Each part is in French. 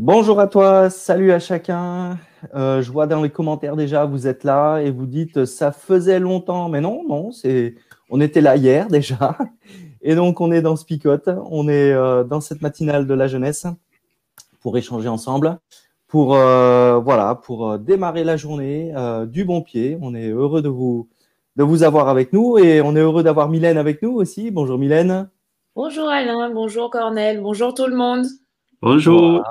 Bonjour à toi, salut à chacun. Euh, je vois dans les commentaires déjà, vous êtes là et vous dites ça faisait longtemps, mais non, non, c'est on était là hier déjà. Et donc on est dans Spicote, on est euh, dans cette matinale de la jeunesse pour échanger ensemble, pour euh, voilà, pour démarrer la journée du bon pied. On est heureux de vous de vous avoir avec nous et on est heureux d'avoir Mylène avec nous aussi. Bonjour Mylène. Bonjour Alain, bonjour Cornel, bonjour tout le monde. Bonjour.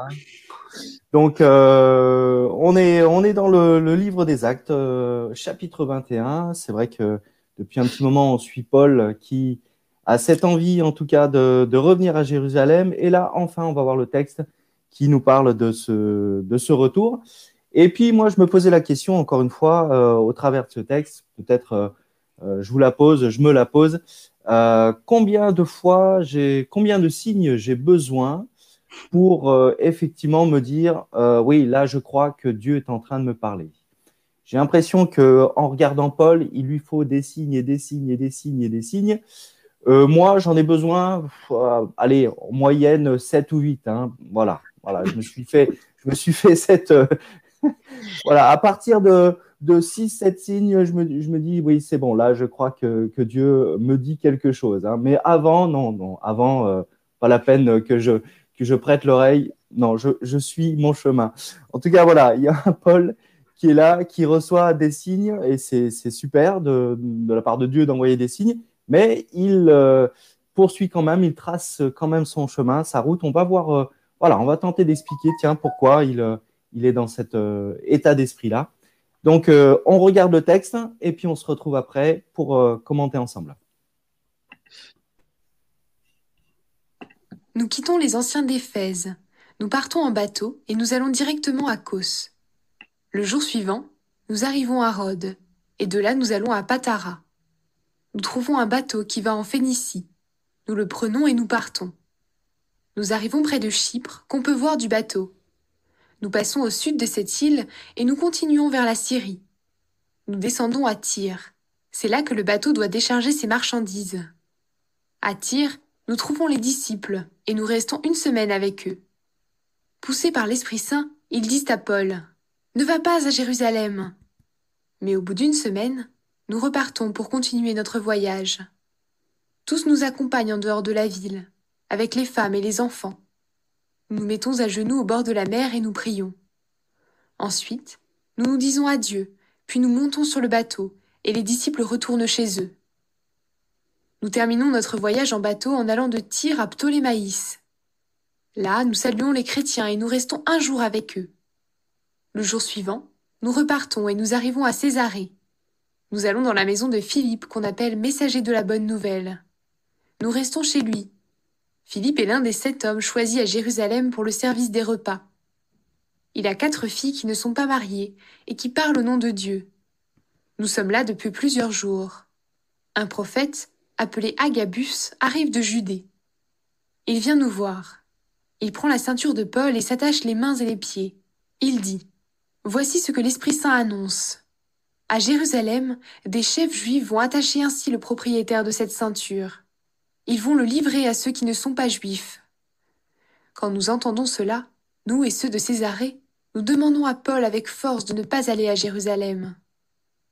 Donc, euh, on, est, dans le, livre des actes, euh, chapitre 21. C'est vrai que depuis un petit moment, on suit Paul qui a cette envie, en tout cas, de, revenir à Jérusalem. Et là, enfin, on va voir le texte qui nous parle de ce, de ce retour. Et puis, moi, je me posais la question, encore une fois, euh, au travers de ce texte, peut-être je vous la pose, je me la pose. combien de fois, j'ai, combien de signes j'ai besoin pour euh, effectivement me dire euh, oui, là, je crois que Dieu est en train de me parler. J'ai l'impression que en regardant Paul, il lui faut des signes et des signes et des signes et des signes. Euh, moi, j'en ai besoin, allez, en moyenne 7 ou 8. Hein. Voilà, voilà, je me suis fait, je me suis fait cette. voilà, à partir de, de 6, 7 signes, je me, je me dis, oui, c'est bon, là, je crois que, que, Dieu me dit quelque chose. Hein. Mais avant, non, non, avant, pas la peine que je, que je prête l'oreille. Non, je, suis mon chemin. En tout cas, voilà, il y a un Paul qui est là, qui reçoit des signes, et c'est super de, la part de Dieu d'envoyer des signes, mais il euh, poursuit quand même, il trace quand même son chemin, sa route. On va voir, euh, voilà, on va tenter d'expliquer, tiens, pourquoi il, euh, il est dans cet état d'esprit-là. Donc, on regarde le texte, et puis on se retrouve après pour commenter ensemble. Nous quittons les anciens d'Éphèse. Nous partons en bateau et nous allons directement à Kos. Le jour suivant, nous arrivons à Rhodes, et de là nous allons à Patara. Nous trouvons un bateau qui va en Phénicie. Nous le prenons et nous partons. Nous arrivons près de Chypre, qu'on peut voir du bateau. Nous passons au sud de cette île et nous continuons vers la Syrie. Nous descendons à Tyr. C'est là que le bateau doit décharger ses marchandises. À Tyr, nous trouvons les disciples et nous restons une semaine avec eux. Poussés par l'Esprit Saint, ils disent à Paul Ne va pas à Jérusalem. Mais au bout d'une semaine, nous repartons pour continuer notre voyage. Tous nous accompagnent en dehors de la ville, avec les femmes et les enfants. Nous nous mettons à genoux au bord de la mer et nous prions. Ensuite, nous nous disons adieu, puis nous montons sur le bateau, et les disciples retournent chez eux. Nous terminons notre voyage en bateau en allant de Tyr à Ptolémaïs. Là, nous saluons les chrétiens et nous restons un jour avec eux. Le jour suivant, nous repartons et nous arrivons à Césarée. Nous allons dans la maison de Philippe qu'on appelle messager de la bonne nouvelle. Nous restons chez lui. Philippe est l'un des sept hommes choisis à Jérusalem pour le service des repas. Il a quatre filles qui ne sont pas mariées et qui parlent au nom de Dieu. Nous sommes là depuis plusieurs jours. Un prophète, appelé Agabus, arrive de Judée. Il vient nous voir. Il prend la ceinture de Paul et s'attache les mains et les pieds. Il dit Voici ce que l'Esprit Saint annonce. À Jérusalem, des chefs juifs vont attacher ainsi le propriétaire de cette ceinture. Ils vont le livrer à ceux qui ne sont pas juifs. Quand nous entendons cela, nous et ceux de Césarée, nous demandons à Paul avec force de ne pas aller à Jérusalem.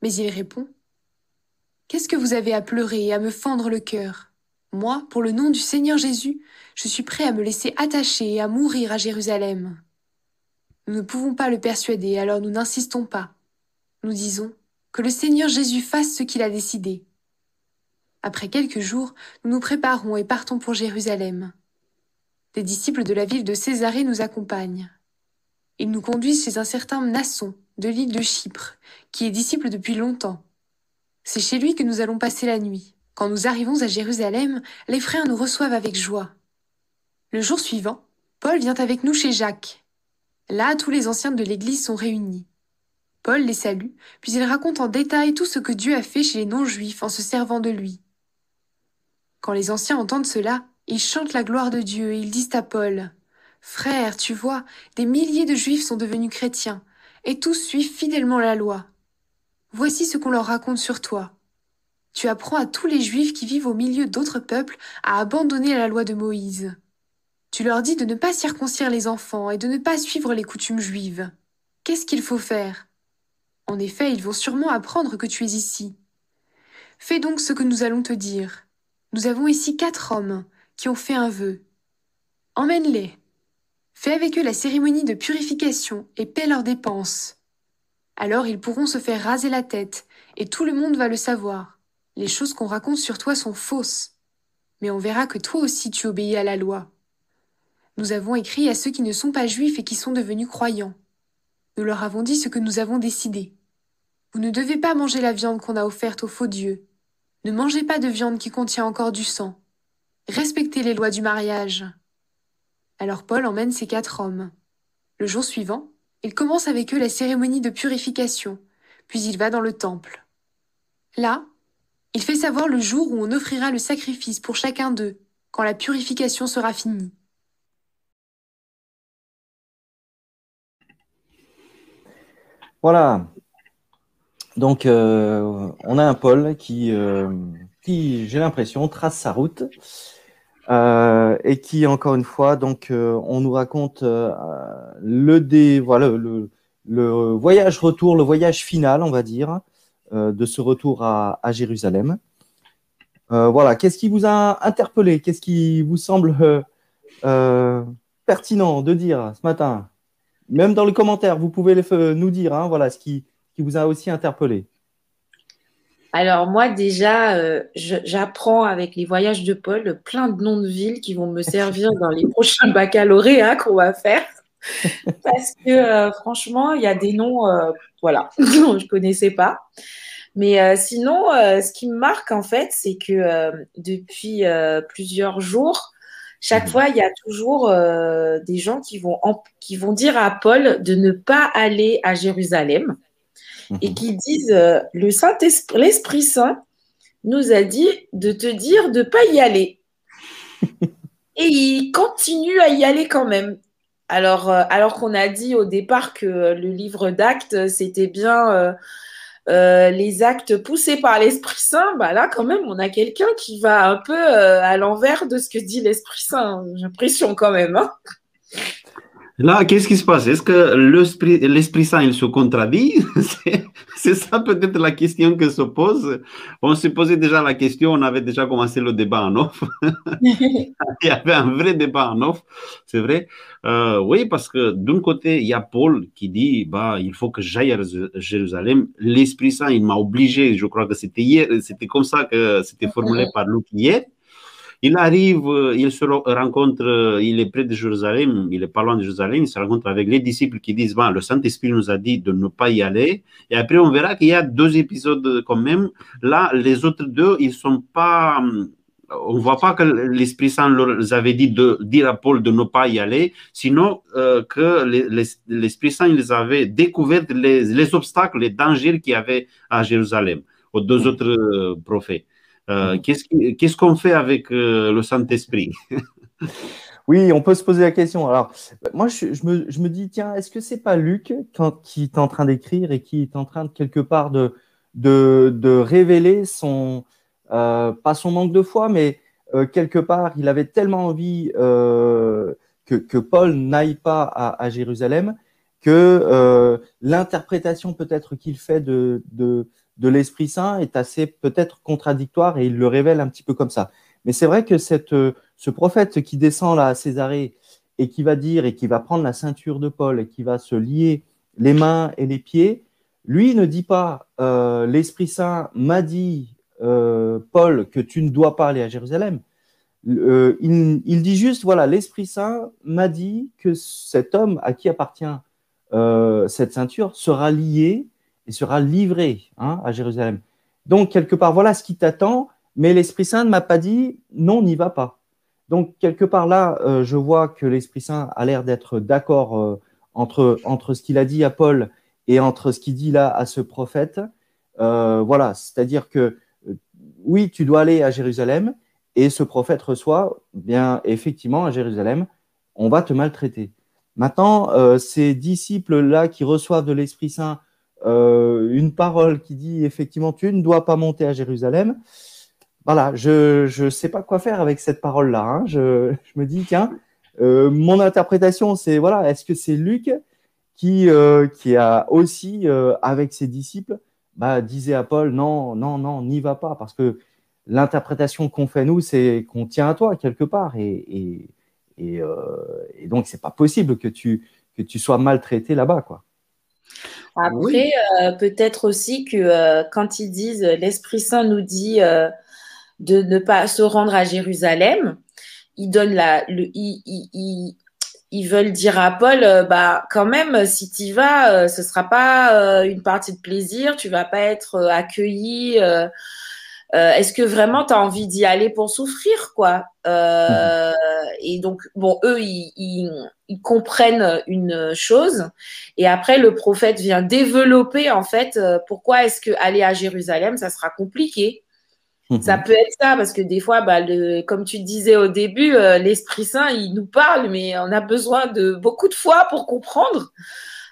Mais il répond Qu'est-ce que vous avez à pleurer et à me fendre le cœur? Moi, pour le nom du Seigneur Jésus, je suis prêt à me laisser attacher et à mourir à Jérusalem. Nous ne pouvons pas le persuader, alors nous n'insistons pas. Nous disons que le Seigneur Jésus fasse ce qu'il a décidé. Après quelques jours, nous nous préparons et partons pour Jérusalem. Des disciples de la ville de Césarée nous accompagnent. Ils nous conduisent chez un certain Nasson, de l'île de Chypre, qui est disciple depuis longtemps. C'est chez lui que nous allons passer la nuit. Quand nous arrivons à Jérusalem, les frères nous reçoivent avec joie. Le jour suivant, Paul vient avec nous chez Jacques. Là, tous les anciens de l'Église sont réunis. Paul les salue, puis il raconte en détail tout ce que Dieu a fait chez les non-juifs en se servant de lui. Quand les anciens entendent cela, ils chantent la gloire de Dieu et ils disent à Paul Frère, tu vois, des milliers de juifs sont devenus chrétiens, et tous suivent fidèlement la loi. Voici ce qu'on leur raconte sur toi. Tu apprends à tous les Juifs qui vivent au milieu d'autres peuples à abandonner la loi de Moïse. Tu leur dis de ne pas circoncire les enfants et de ne pas suivre les coutumes juives. Qu'est-ce qu'il faut faire? En effet, ils vont sûrement apprendre que tu es ici. Fais donc ce que nous allons te dire. Nous avons ici quatre hommes qui ont fait un vœu. Emmène-les. Fais avec eux la cérémonie de purification et paie leurs dépenses. Alors ils pourront se faire raser la tête, et tout le monde va le savoir. Les choses qu'on raconte sur toi sont fausses. Mais on verra que toi aussi tu obéis à la loi. Nous avons écrit à ceux qui ne sont pas juifs et qui sont devenus croyants. Nous leur avons dit ce que nous avons décidé. Vous ne devez pas manger la viande qu'on a offerte aux faux dieux. Ne mangez pas de viande qui contient encore du sang. Respectez les lois du mariage. Alors Paul emmène ses quatre hommes. Le jour suivant, il commence avec eux la cérémonie de purification, puis il va dans le temple. Là, il fait savoir le jour où on offrira le sacrifice pour chacun d'eux, quand la purification sera finie. Voilà. Donc, euh, on a un Paul euh, qui j'ai l'impression, trace sa route euh, et qui, encore une fois, donc, on nous raconte le, dé, voilà, le, le, voyage retour, le voyage final, on va dire, de ce retour à, à Jérusalem. voilà. Qu'est-ce qui vous a interpellé? Qu'est-ce qui vous semble pertinent de dire ce matin? Même dans les commentaires, vous pouvez nous dire, hein, voilà, ce qui qui vous a aussi interpellé alors moi déjà, euh, j'apprends avec les voyages de Paul plein de noms de villes qui vont me servir dans les prochains baccalauréats qu'on va faire. Parce que euh, franchement, il y a des noms, euh, voilà, je ne connaissais pas. Mais sinon, ce qui me marque en fait, c'est que depuis plusieurs jours, chaque mhm. fois, il y a toujours des gens qui vont, qui vont dire à Paul de ne pas aller à Jérusalem et mhm. qui disent euh, le Saint-Esprit, l'Esprit Saint nous a dit de te dire de ne pas y aller. et il continue à y aller quand même. Alors, euh, alors qu'on a dit au départ que le livre d'actes, c'était bien euh, les actes poussés par l'Esprit Saint, bah là, quand même, on a quelqu'un qui va un peu à l'envers de ce que dit l'Esprit Saint. J'ai l'impression quand même. Hein. Là, qu'est-ce qui se passe? Est-ce que l'Esprit Saint, il se contradit? C'est ça peut-être la question que se pose. On s'est posé déjà la question, on avait déjà commencé le débat en off. il y avait un vrai débat en off, c'est vrai. Euh, oui, parce que d'un côté, il y a Paul qui dit, bah, il faut que j'aille à Jérusalem. L'Esprit Saint, il m'a obligé, je crois que c'était hier, c'était comme ça que c'était formulé par Luc hier. Il arrive, euh, il se rencontre, euh, il est près de Jérusalem, il est pas loin de Jérusalem, il se rencontre avec les disciples qui disent, bon, le Saint-Esprit nous a dit de ne pas y aller. Et après, on verra qu'il y a deux épisodes quand même. Là, les autres deux, ils sont pas, euh, on voit pas que l'Esprit Saint leur avait dit de dire à Paul de ne pas y aller, sinon que l'Esprit Saint les avait découvert les, les, obstacles, les dangers qu'il y avait à Jérusalem aux deux autres prophètes. Euh, mhm. Qu'est-ce qu'on fait avec euh, le Saint-Esprit? Oui, on peut se poser la question. Alors, moi, je, me, dis, tiens, est-ce que c'est pas Luc qui est en train d'écrire et qui est en train de quelque part de, de, révéler son, euh, pas son manque de foi, mais quelque part, il avait tellement envie que, Paul n'aille pas à, Jérusalem que l'interprétation peut-être qu'il fait de, de de l'Esprit Saint est assez peut-être contradictoire et il le révèle un petit peu comme ça. Mais c'est vrai que euh, ce prophète qui descend là à Césarée et qui va dire et qui va prendre la ceinture de Paul et qui va se lier les mains et les pieds, lui ne dit pas euh, l'Esprit Saint m'a dit euh, Paul que tu ne dois pas aller à Jérusalem. il, dit juste voilà l'Esprit Saint m'a dit que cet homme à qui appartient cette ceinture sera lié et sera livré hein, à Jérusalem. Donc, quelque part, voilà ce qui t'attend, mais l'Esprit Saint ne m'a pas dit non, n'y va pas. Donc, quelque part là, euh, je vois que l'Esprit Saint a l'air d'être d'accord euh, entre, ce qu'il a dit à Paul et entre ce qu'il dit là à ce prophète. Euh, voilà, c'est-à-dire que oui, tu dois aller à Jérusalem et ce prophète reçoit, bien effectivement, à Jérusalem, on va te maltraiter. Maintenant, ces disciples-là qui reçoivent de l'Esprit Saint euh, une parole qui dit effectivement tu ne dois pas monter à Jérusalem. Voilà, je ne sais pas quoi faire avec cette parole-là. Hein. Je, me dis, tiens, Euh, mon interprétation, c'est voilà, est-ce que c'est Luc qui, qui a aussi, avec ses disciples, bah, disait à Paul, non, non, non, n'y va pas, parce que l'interprétation qu'on fait nous, c'est qu'on tient à toi quelque part, et, et, et, et donc c'est pas possible que tu, que tu sois maltraité là-bas, quoi. Après, euh, peut-être aussi que euh, quand ils disent l'Esprit Saint nous dit euh, de ne pas se rendre à Jérusalem, ils ils, veulent dire à Paul, bah quand même, si tu vas, ce sera pas une partie de plaisir, tu vas pas être accueilli. Est-ce que vraiment tu as envie d'y aller pour souffrir, quoi? Mmh. Et donc, bon, eux, ils ils comprennent une chose et après le prophète vient développer en fait euh, pourquoi est-ce que aller à Jérusalem ça sera compliqué? Mhm. ça peut être ça parce que des fois bah, le, comme tu disais au début euh, l'Esprit Saint il nous parle mais on a besoin de beaucoup de foi pour comprendre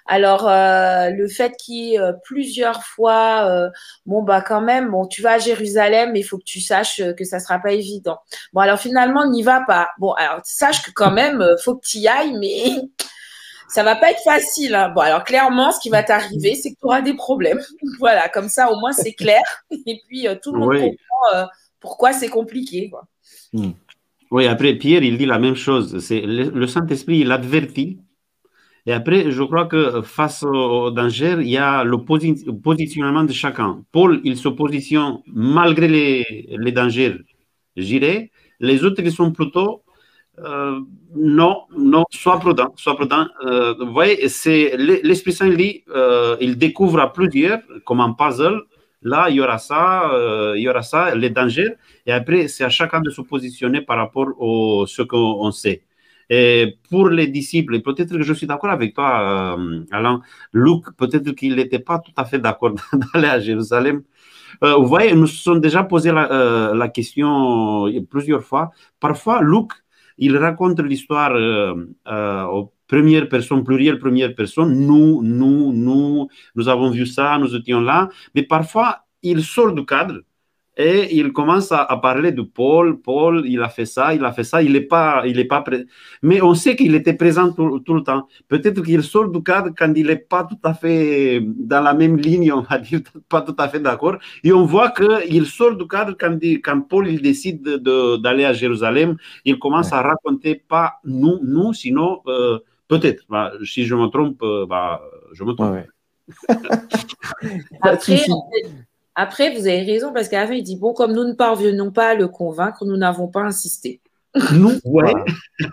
alors euh, le fait qu'il y ait plusieurs fois, bon bah quand même, bon tu vas à Jérusalem, mais il faut que tu saches que ça sera pas évident. Bon alors finalement n'y va pas. Bon alors sache que quand même faut que tu y ailles, mais ça va pas être facile. Hein. Bon alors clairement, ce qui va t'arriver, c'est que tu auras des problèmes. voilà, comme ça au moins c'est clair. Et puis tout le monde comprend pourquoi c'est compliqué. Quoi. Hmm. Oui, après Pierre, il dit la même chose. C'est le, le Saint-Esprit, il advertit et après, je crois que face au danger, il y a le positionnement de chacun. Paul, il se positionne malgré les, dangers, j'irai. Les autres, ils sont plutôt euh, non, non, sois prudent, sois prudent. Euh, vous voyez, c'est l'Esprit Saint, dit, euh, il découvre à plusieurs, comme un puzzle. Là, il y aura ça, il y aura ça, les dangers. Et après, c'est à chacun de se positionner par rapport à ce qu'on sait. Et pour les disciples, peut-être que je suis d'accord avec toi, euh, Alain, Luc, peut-être qu'il n'était pas tout à fait d'accord d'aller à Jérusalem. Euh, vous voyez, nous sommes déjà posé la, euh, la, question plusieurs fois. Parfois, Luc, il raconte l'histoire aux premières personnes, pluriel première personne. Nous, nous, nous, nous avons vu ça, nous étions là. Mais parfois, il sort du cadre et il commence à, parler de Paul. Paul, il a fait ça, il a fait ça, il n'est pas, il est pas prêt. Mais on sait qu'il était présent tout, le temps. Peut-être qu'il sort du cadre quand il n'est pas tout à fait dans la même ligne, on va dire, pas tout à fait d'accord. Et on voit qu'il sort du cadre quand, quand Paul il décide d'aller à Jérusalem. Il commence à raconter pas nous, nous, sinon euh, peut-être. Bah, si je me trompe, euh, bah, je me trompe. Après, après, vous avez raison, parce qu'à la fin, il dit, bon, comme nous ne parvenons pas à le convaincre, nous n'avons pas insisté. Nous, ouais.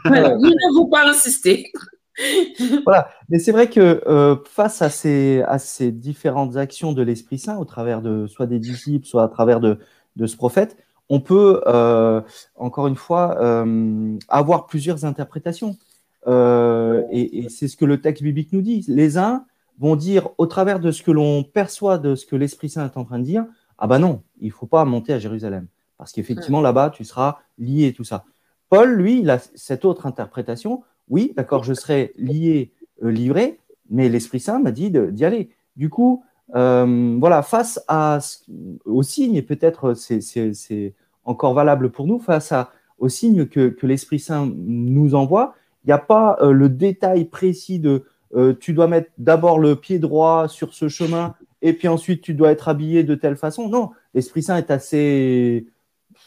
nous n'avons pas insisté. voilà. Mais c'est vrai que euh, face à ces, à ces différentes actions de l'Esprit Saint, au travers de soit des disciples, soit à travers de, de ce prophète, on peut, euh, encore une fois, euh, avoir plusieurs interprétations. et, et c'est ce que le texte biblique nous dit. Les uns vont dire, au travers de ce que l'on perçoit de ce que l'Esprit Saint est en train de dire, ah ben non, il ne faut pas monter à Jérusalem. Parce qu'effectivement, là-bas, tu seras lié et tout ça. Paul, lui, il a cette autre interprétation. Oui, d'accord, je serai lié, euh, livré, mais l'Esprit Saint m'a dit d'y aller. Du coup, euh, voilà, face à, au signe, et peut-être c'est encore valable pour nous, face à, au signe que, l'Esprit Saint nous envoie, il n'y a pas euh, le détail précis de euh, tu dois mettre d'abord le pied droit sur ce chemin et puis ensuite tu dois être habillé de telle façon. Non, l'Esprit Saint est assez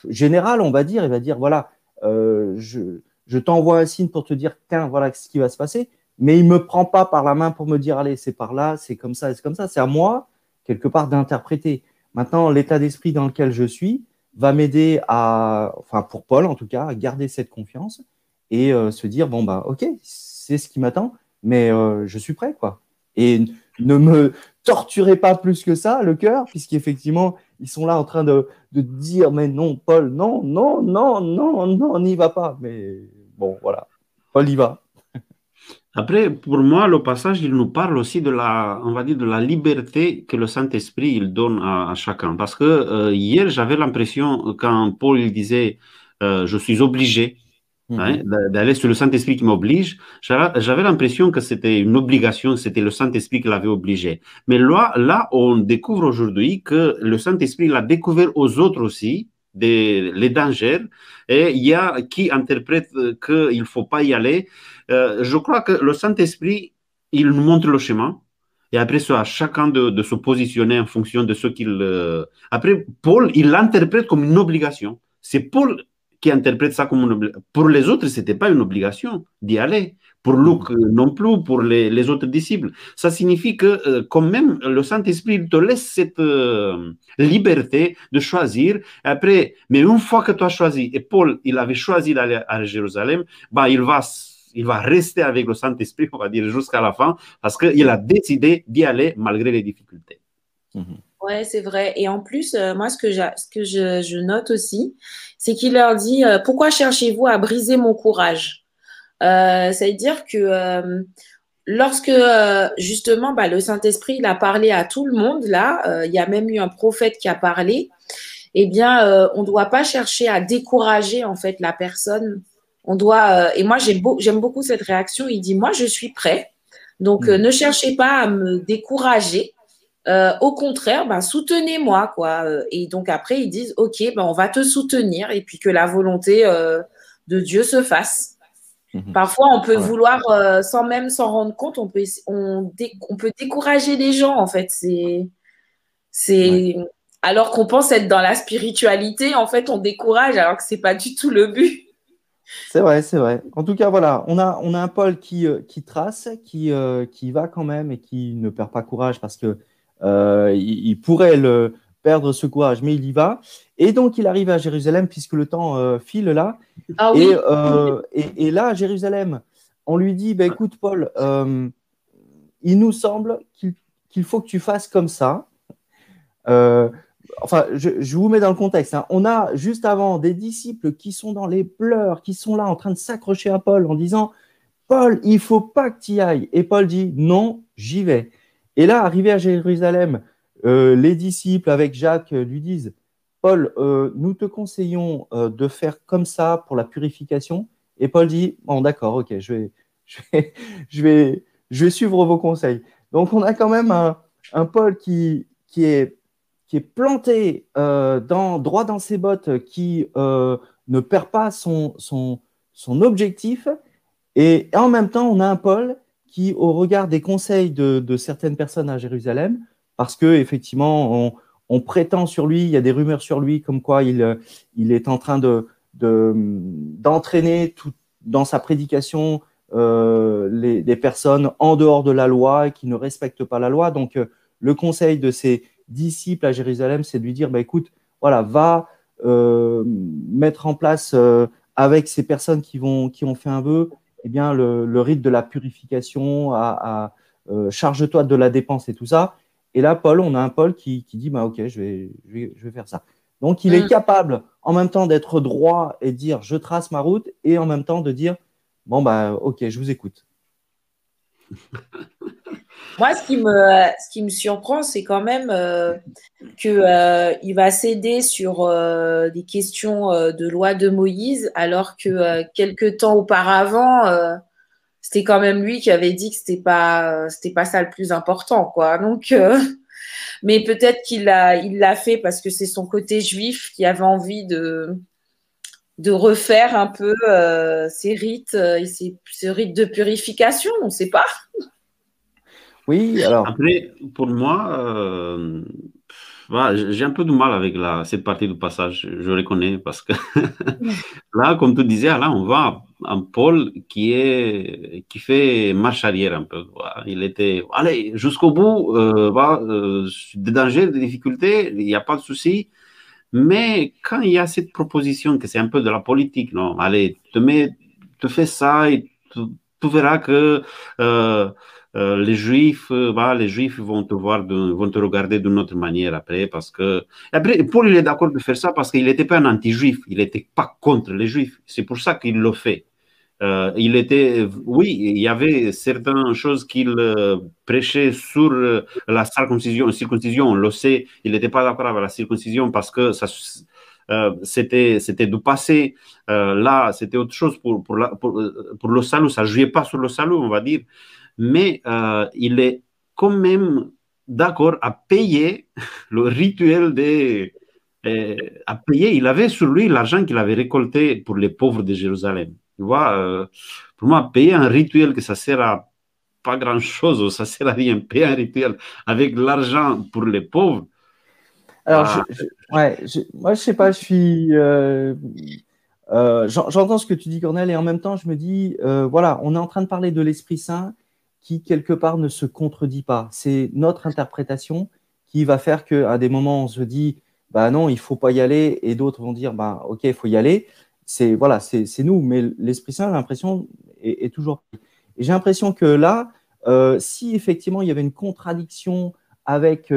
général, on va dire. Il va dire voilà, euh, je, t'envoie un signe pour te dire tiens, voilà ce qui va se passer, mais il me prend pas par la main pour me dire allez, c'est par là, c'est comme ça, c'est comme ça. C'est à moi quelque part d'interpréter. Maintenant, l'état d'esprit dans lequel je suis va m'aider à, enfin pour Paul en tout cas, à garder cette confiance et euh, se dire bon bah ok, c'est ce qui m'attend mais euh, je suis prêt, quoi. Et ne me torturez pas plus que ça le cœur, puisqu'effectivement, ils sont là en train de, dire, mais non, Paul, non, non, non, non, non, n'y va pas. Mais bon, voilà, Paul y va. Après, pour moi, le passage, il nous parle aussi de la, on va dire, de la liberté que le Saint-Esprit il donne à, chacun. Parce que euh, hier, j'avais l'impression, quand Paul disait, euh, je suis obligé, Hein, mhm. d'aller sur le Saint-Esprit qui m'oblige. J'avais l'impression que c'était une obligation, c'était le Saint-Esprit qui l'avait obligé. Mais là, là, on découvre aujourd'hui que le Saint-Esprit l'a découvert aux autres aussi, des, les dangers et il y a qui interprète qu'il ne faut pas y aller. Euh, je crois que le Saint-Esprit, il nous montre le chemin. Et après, c'est à chacun de, se positionner en fonction de ce qu'il. Euh, après, Paul, il l'interprète comme une obligation. C'est Paul qui interprète ça comme une obligation. Pour les autres, ce n'était pas une obligation d'y aller. Pour Luc euh, non plus, pour les, autres disciples. Ça signifie que euh, quand même, le Saint-Esprit te laisse cette euh, liberté de choisir. Après, mais une fois que tu as choisi, et Paul, il avait choisi d'aller à Jérusalem, bah, il va il va rester avec le Saint-Esprit, on va dire, jusqu'à la fin, parce qu'il a décidé d'y aller malgré les difficultés. Mhm. Oui, c'est vrai. Et en plus, moi, ce que, ce que je, je, note aussi, c'est qu'il leur dit, pourquoi cherchez-vous à briser mon courage? Euh, C'est-à-dire que euh, lorsque euh, justement bah, le Saint-Esprit il a parlé à tout le monde, là, euh, il y a même eu un prophète qui a parlé, eh bien, on ne doit pas chercher à décourager en fait la personne. On doit, et moi j'aime beaucoup cette réaction. Il dit, moi je suis prêt. Donc, mmh. ne cherchez pas à me décourager. Euh, au contraire, ben, soutenez-moi, quoi. Et donc après, ils disent, ok, ben, on va te soutenir et puis que la volonté euh, de Dieu se fasse. Mhm. Parfois, on peut vouloir, euh, sans même s'en rendre compte, on peut, on, peut décourager les gens, en fait. C'est, c'est, alors qu'on pense être dans la spiritualité, en fait, on décourage, alors que c'est pas du tout le but. C'est vrai, c'est vrai. En tout cas, voilà, on a, on a un Paul qui, euh, qui trace, qui, euh, qui va quand même et qui ne perd pas courage parce que il, pourrait le perdre ce courage, mais il y va. Et donc, il arrive à Jérusalem, puisque le temps euh, file là. Ah euh, et, là, à Jérusalem, on lui dit bah, écoute, Paul, euh, il nous semble qu'il faut que tu fasses comme ça. enfin, je, vous mets dans le contexte. Hein. On a juste avant des disciples qui sont dans les pleurs, qui sont là en train de s'accrocher à Paul en disant Paul, il faut pas que tu y ailles. Et Paul dit non, j'y vais. Et là, arrivé à Jérusalem, les disciples avec Jacques lui disent Paul, euh, nous te conseillons euh, de faire comme ça pour la purification. Et Paul dit, bon, d'accord, ok, je vais, je, vais, je, vais, suivre vos conseils. Donc, on a quand même un, Paul qui, qui, est, qui est planté euh, dans, droit dans ses bottes, qui ne perd pas son, son, son objectif. Et en même temps, on a un Paul qui, au regard des conseils de, certaines personnes à Jérusalem, parce que effectivement, on, prétend sur lui, il y a des rumeurs sur lui comme quoi il, euh, est en train de, d'entraîner dans sa prédication euh, les, personnes en dehors de la loi et qui ne respectent pas la loi. Donc, euh, le conseil de ses disciples à Jérusalem, c'est de lui dire, bah, écoute, voilà, va mettre en place avec ces personnes qui ont fait un vœu, eh bien, le, rite de la purification, à charge-toi de la dépense et tout ça. Et là, Paul, on a un Paul qui, dit bah, Ok, je vais, je vais, faire ça. Donc, il est mm. capable en même temps d'être droit et dire Je trace ma route, et en même temps de dire Bon, bah, ok, je vous écoute. Moi, ce qui me, ce qui me surprend, c'est quand même euh, qu'il euh, va céder sur euh, des questions de loi de Moïse, alors que quelques temps auparavant, c'était quand même lui qui avait dit que c'était pas c'était pas ça le plus important quoi. Donc euh, mais peut-être qu'il l'a il fait parce que c'est son côté juif qui avait envie de de refaire un peu euh, ses rites euh, et ses, ce rite de purification, on ne sait pas. Oui, alors. Après, pour moi, j'ai un peu de mal avec la, cette partie du passage, je reconnais, parce que là, comme tu disais, là, on voit un Paul qui, est, qui fait marche arrière un peu. Il était, allez, jusqu'au bout, euh, euh, des dangers, des difficultés, il n'y a pas de souci. Mais quand il y a cette proposition, que c'est un peu de la politique, non, allez, te, mets, te fais ça et tu, verras que. Euh, euh, les juifs, euh, bah, les juifs vont te voir, vont te regarder d'une autre manière après, parce que après Paul est d'accord de faire ça parce qu'il n'était pas un anti-juif, il n'était pas contre les juifs. C'est pour ça qu'il le fait. Euh, il était, oui, il y avait certaines choses qu'il prêchait sur la circoncision, circoncision, on le sait, il n'était pas d'accord avec la circoncision parce que c'était, c'était du passé. là, c'était autre chose pour, pour, pour, le salut, ça ne jouait pas sur le salut, on va dire mais euh, il est quand même d'accord à payer le rituel de à payer. Il avait sur lui l'argent qu'il avait récolté pour les pauvres de Jérusalem. Tu vois, pour moi, payer un rituel que ça sert à pas grand-chose, ça sert à rien. Payer un rituel avec l'argent pour les pauvres. Alors, ah. ouais, moi, je sais pas, je suis. Euh, j'entends ce que tu dis, Cornel, et en même temps, je me dis, euh, voilà, on est en train de parler de l'Esprit Saint qui, quelque part, ne se contredit pas. C'est notre interprétation qui va faire qu'à des moments, on se dit, bah non, il faut pas y aller, et d'autres vont dire, bah ok, il faut y aller. C'est voilà, c'est nous, mais l'Esprit Saint, l'impression est, toujours. J'ai l'impression que là, euh, si effectivement il y avait une contradiction avec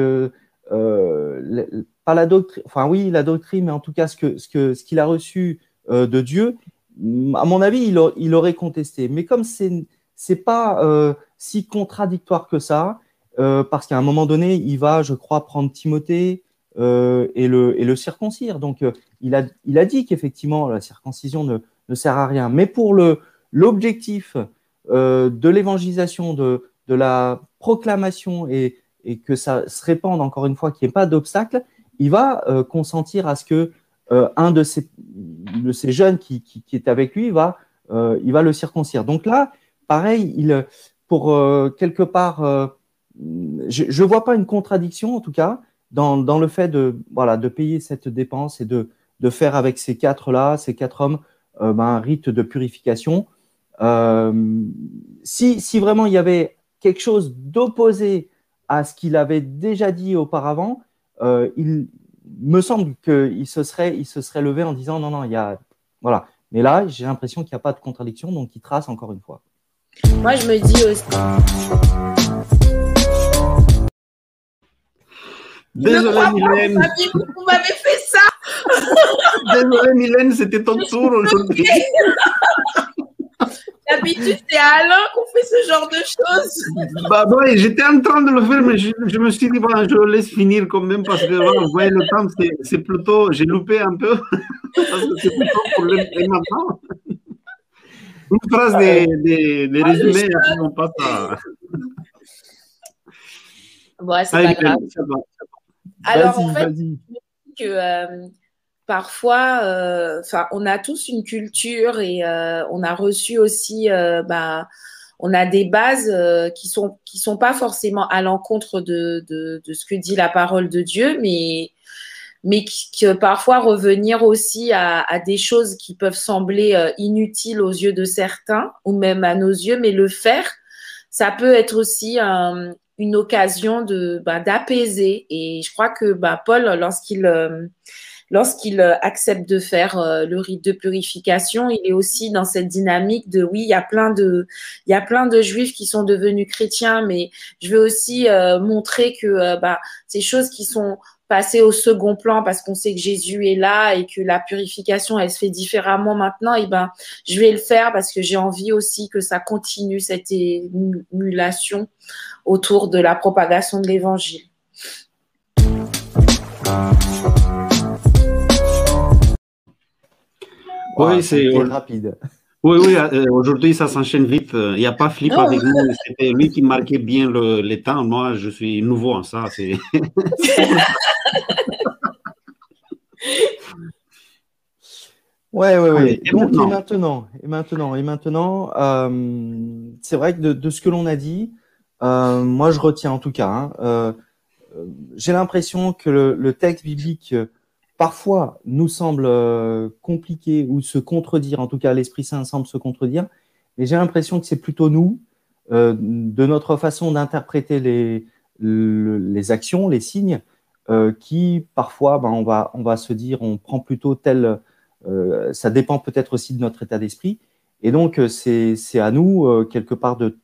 pas la doctrine, enfin oui, la doctrine, mais en tout cas ce que ce que ce qu'il a reçu euh, de Dieu, à mon avis, il, aurait contesté. Mais comme c'est n'est pas euh, si contradictoire que ça, euh, parce qu'à un moment donné, il va, je crois, prendre Timothée et, le, et circoncire. Donc, il, a, dit qu'effectivement, la circoncision ne, sert à rien. Mais pour l'objectif de l'évangélisation, de, la proclamation et, que ça se répande, encore une fois, qu'il n'y ait pas d'obstacle, il va consentir à ce que euh, un de ces, jeunes qui, est avec lui euh, il va le circoncire. Donc là, pareil, il, pour euh, quelque part, je ne vois pas une contradiction en tout cas dans, le fait de, payer cette dépense et de, de faire avec ces quatre-là, ces quatre hommes, ben, un rite de purification. si, si vraiment il y avait quelque chose d'opposé à ce qu'il avait déjà dit auparavant, il, me semble qu'il se serait, il se serait levé en disant non, non, il y a. Voilà. Mais là, j'ai l'impression qu'il n'y a pas de contradiction, donc il trace encore une fois. Moi, je me dis aussi. Désolé, Mylène. Vous m'avez fait ça. Désolé, Mylène, c'était ton tour aujourd'hui. D'habitude, c'est à Alain qu'on fait ce genre de choses. Bah ouais, j'étais en train de le faire, mais je, me suis dit, bon, je le laisse finir quand même parce que vous voyez, le temps, c'est plutôt, j'ai loupé un peu parce que c'est plutôt pour le maintenant. Une phrase des, des, des résumés, après on passe à. Ouais, c'est pas grave. Alors, en fait, que. Euh, parfois, euh, on a tous une culture et euh, on a reçu aussi, euh, bah, on a des bases qui sont qui sont pas forcément à l'encontre de, de, de, ce que dit la parole de Dieu, mais mais qui, parfois revenir aussi à, des choses qui peuvent sembler inutiles aux yeux de certains ou même à nos yeux, mais le faire, ça peut être aussi une occasion de bah, d'apaiser. Et je crois que bah, Paul, lorsqu'il lorsqu'il euh, accepte de faire euh, le rite de purification, il est aussi dans cette dynamique de oui, il y a plein de il y a plein de juifs qui sont devenus chrétiens, mais je veux aussi euh, montrer que bah, ces choses qui sont passées au second plan parce qu'on sait que Jésus est là et que la purification elle se fait différemment maintenant et ben je vais le faire parce que j'ai envie aussi que ça continue cette émulation autour de la propagation de l'évangile. Oui, c'est rapide. Oui, oui, euh, aujourd'hui ça s'enchaîne vite. Il n'y a pas Flip oh. avec nous. C'était lui qui marquait bien le, les temps. Moi, je suis nouveau en ça. C'est. Ouais, ouais, ouais. Et, maintenant, et maintenant, et maintenant, euh, c'est vrai que de, ce que l'on a dit, euh, moi je retiens en tout cas, hein, j'ai l'impression que le, le, texte biblique parfois nous semble euh, compliqué ou se contredire, en tout cas l'Esprit Saint semble se contredire, mais j'ai l'impression que c'est plutôt nous, euh, de notre façon d'interpréter les, actions, les signes, euh, qui parfois ben, on, va, se dire on prend plutôt tel, ça dépend peut-être aussi de notre état d'esprit, et donc c'est à nous quelque part de,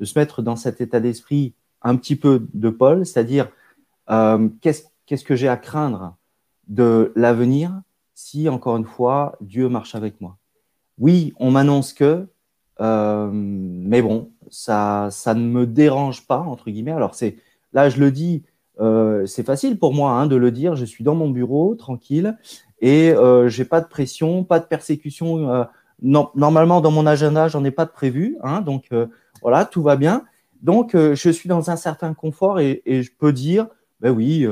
se mettre dans cet état d'esprit un petit peu de Paul, c'est-à-dire qu'est-ce que j'ai à craindre de l'avenir si, encore une fois, Dieu marche avec moi. Oui, on m'annonce que, euh, mais bon, ça, ça ne me dérange pas, entre guillemets. Alors, c'est là, je le dis, euh, c'est facile pour moi hein, de le dire. Je suis dans mon bureau, tranquille, et euh, j'ai pas de pression, pas de persécution. Normalement, dans mon agenda, j'en ai pas de prévu. Hein, donc, voilà, tout va bien. Donc, je suis dans un certain confort et je peux dire, ben oui,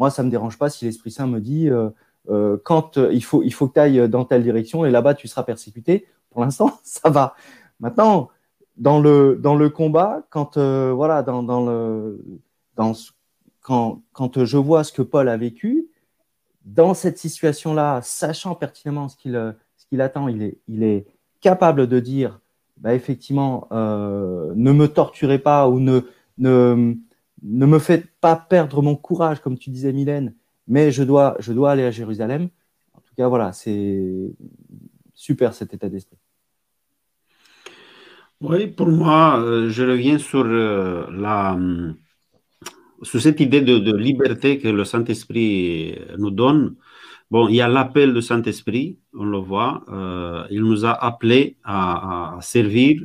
moi, ça me dérange pas si l'Esprit Saint me dit quand il faut, il faut que tu ailles dans telle direction et là-bas, tu seras persécuté. Pour l'instant, ça va. Maintenant, dans le, dans le combat, quand, voilà, dans, dans le, dans, quand, quand je vois ce que Paul a vécu, dans cette situation-là, sachant pertinemment ce qu'il qu'il attend, il est, il est capable de dire, bah, effectivement, euh, ne me torturez pas ou ne, ne, ne me faites pas perdre mon courage, comme tu disais, Mylène, mais je dois, je dois aller à Jérusalem. En tout cas, voilà, c'est super cet état d'esprit. Oui, pour moi, euh, je reviens sur euh, la sur cette idée de, liberté que le Saint-Esprit nous donne. Bon, il y a l'appel du Saint-Esprit, on le voit. Euh, il nous a appelés à servir.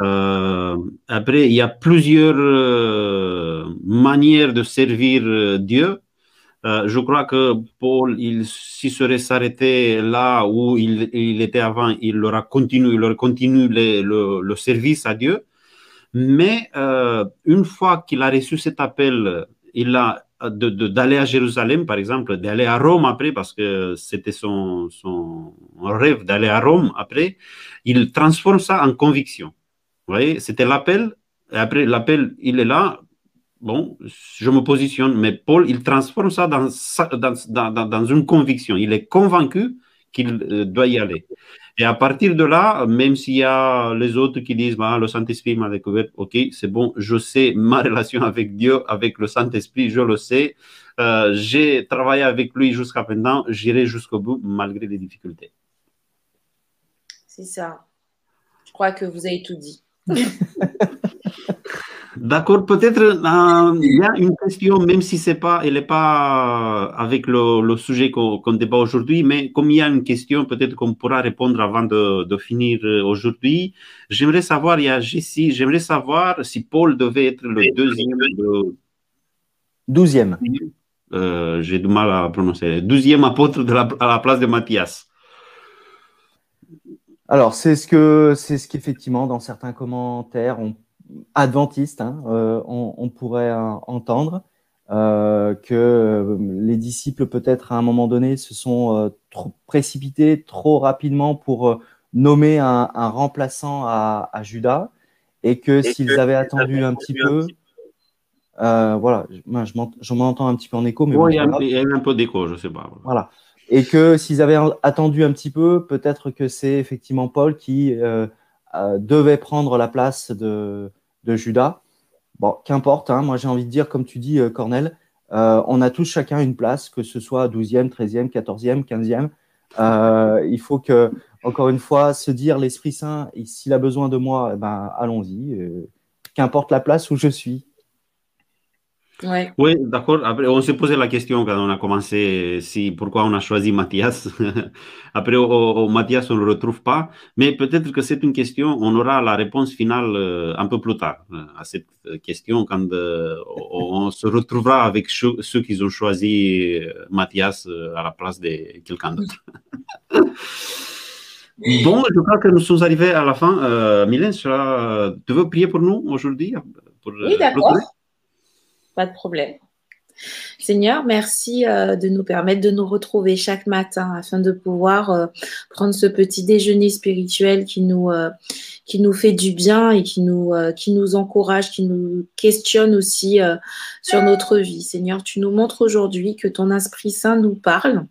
Euh, après, il y a plusieurs euh, manières de servir euh, Dieu. Euh, je crois que Paul, il, s'il serait s'arrêté là où il, il, était avant, il aura continué, il aura continué le, le, le service à Dieu. Mais euh, une fois qu'il a reçu cet appel, il a d'aller à Jérusalem, par exemple, d'aller à Rome après, parce que c'était son, son rêve d'aller à Rome après, il transforme ça en conviction. Vous voyez, c'était l'appel, et après l'appel, il est là, bon, je me positionne, mais Paul, il transforme ça dans, une conviction. Il est convaincu qu'il euh, doit y aller. Et à partir de là, même s'il y a les autres qui disent, bah, le Saint-Esprit m'a découvert, ok, c'est bon, je sais ma relation avec Dieu, avec le Saint-Esprit, je le sais. Euh, j'ai travaillé avec lui jusqu'à maintenant, j'irai jusqu'au bout malgré les difficultés. C'est ça. Je crois que vous avez tout dit. D'accord, peut-être euh, il y a une question, même si c'est pas, elle n'est pas avec le, le sujet qu'on qu débat aujourd'hui, mais comme il y a une question, peut-être qu'on pourra répondre avant de, de finir aujourd'hui. J'aimerais savoir, il y a Jessie, j'aimerais savoir si Paul devait être le deuxième. De... Douzième. Euh, J'ai du mal à prononcer. Douzième apôtre de la, à la place de Matthias. Alors, c'est ce que, c'est ce qu'effectivement, dans certains commentaires, on adventiste, hein, euh, on, on, pourrait euh, entendre euh, que les disciples peut-être à un moment donné se sont euh, trop précipités trop rapidement pour euh, nommer un, un, remplaçant à, à, Judas et que s'ils avaient attendu un petit peu, voilà, je m'entends un petit peu en écho, mais oui, bon, il y a un peu d'écho, je sais pas. Voilà. Et que s'ils avaient attendu un petit peu, peut-être que c'est effectivement Paul qui euh, euh, devait prendre la place de, Judas. Bon, qu'importe, hein, moi j'ai envie de dire, comme tu dis, euh, Cornel, on a tous chacun une place, que ce soit 12e, 13e, 14e, 15e. Euh, il faut que, encore une fois, se dire l'Esprit Saint, s'il a besoin de moi, eh ben, allons-y, qu'importe la place où je suis. Ouais. Oui, d'accord. Après, on s'est posé la question quand on a commencé, si, pourquoi on a choisi Mathias. Après, au, au, Mathias, on ne le retrouve pas. Mais peut-être que c'est une question, on aura la réponse finale euh, un peu plus tard euh, à cette question, quand euh, on se retrouvera avec ceux, ceux qui ont choisi Mathias à la place de quelqu'un d'autre. bon, je crois que nous sommes arrivés à la fin. Euh, Mylène, tu veux prier pour nous aujourd'hui Oui, d'accord pas de problème. Seigneur, merci euh, de nous permettre de nous retrouver chaque matin afin de pouvoir euh, prendre ce petit déjeuner spirituel qui nous, euh, qui nous fait du bien et qui nous, qui nous encourage, qui nous questionne aussi sur notre vie. Seigneur, tu nous montres aujourd'hui que ton Esprit Saint nous parle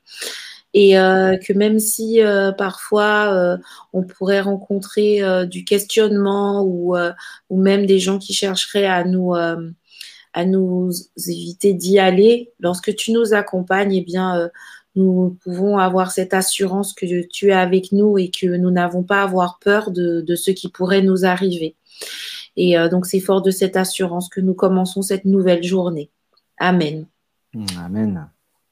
et que même si parfois on pourrait rencontrer du questionnement ou, ou même des gens qui chercheraient à nous à nous éviter d'y aller. Lorsque tu nous accompagnes, eh bien, euh, nous pouvons avoir cette assurance que tu es avec nous et que nous n'avons pas à avoir peur de, ce qui pourrait nous arriver. Et euh, donc, c'est fort de cette assurance que nous commençons cette nouvelle journée. Amen. Amen.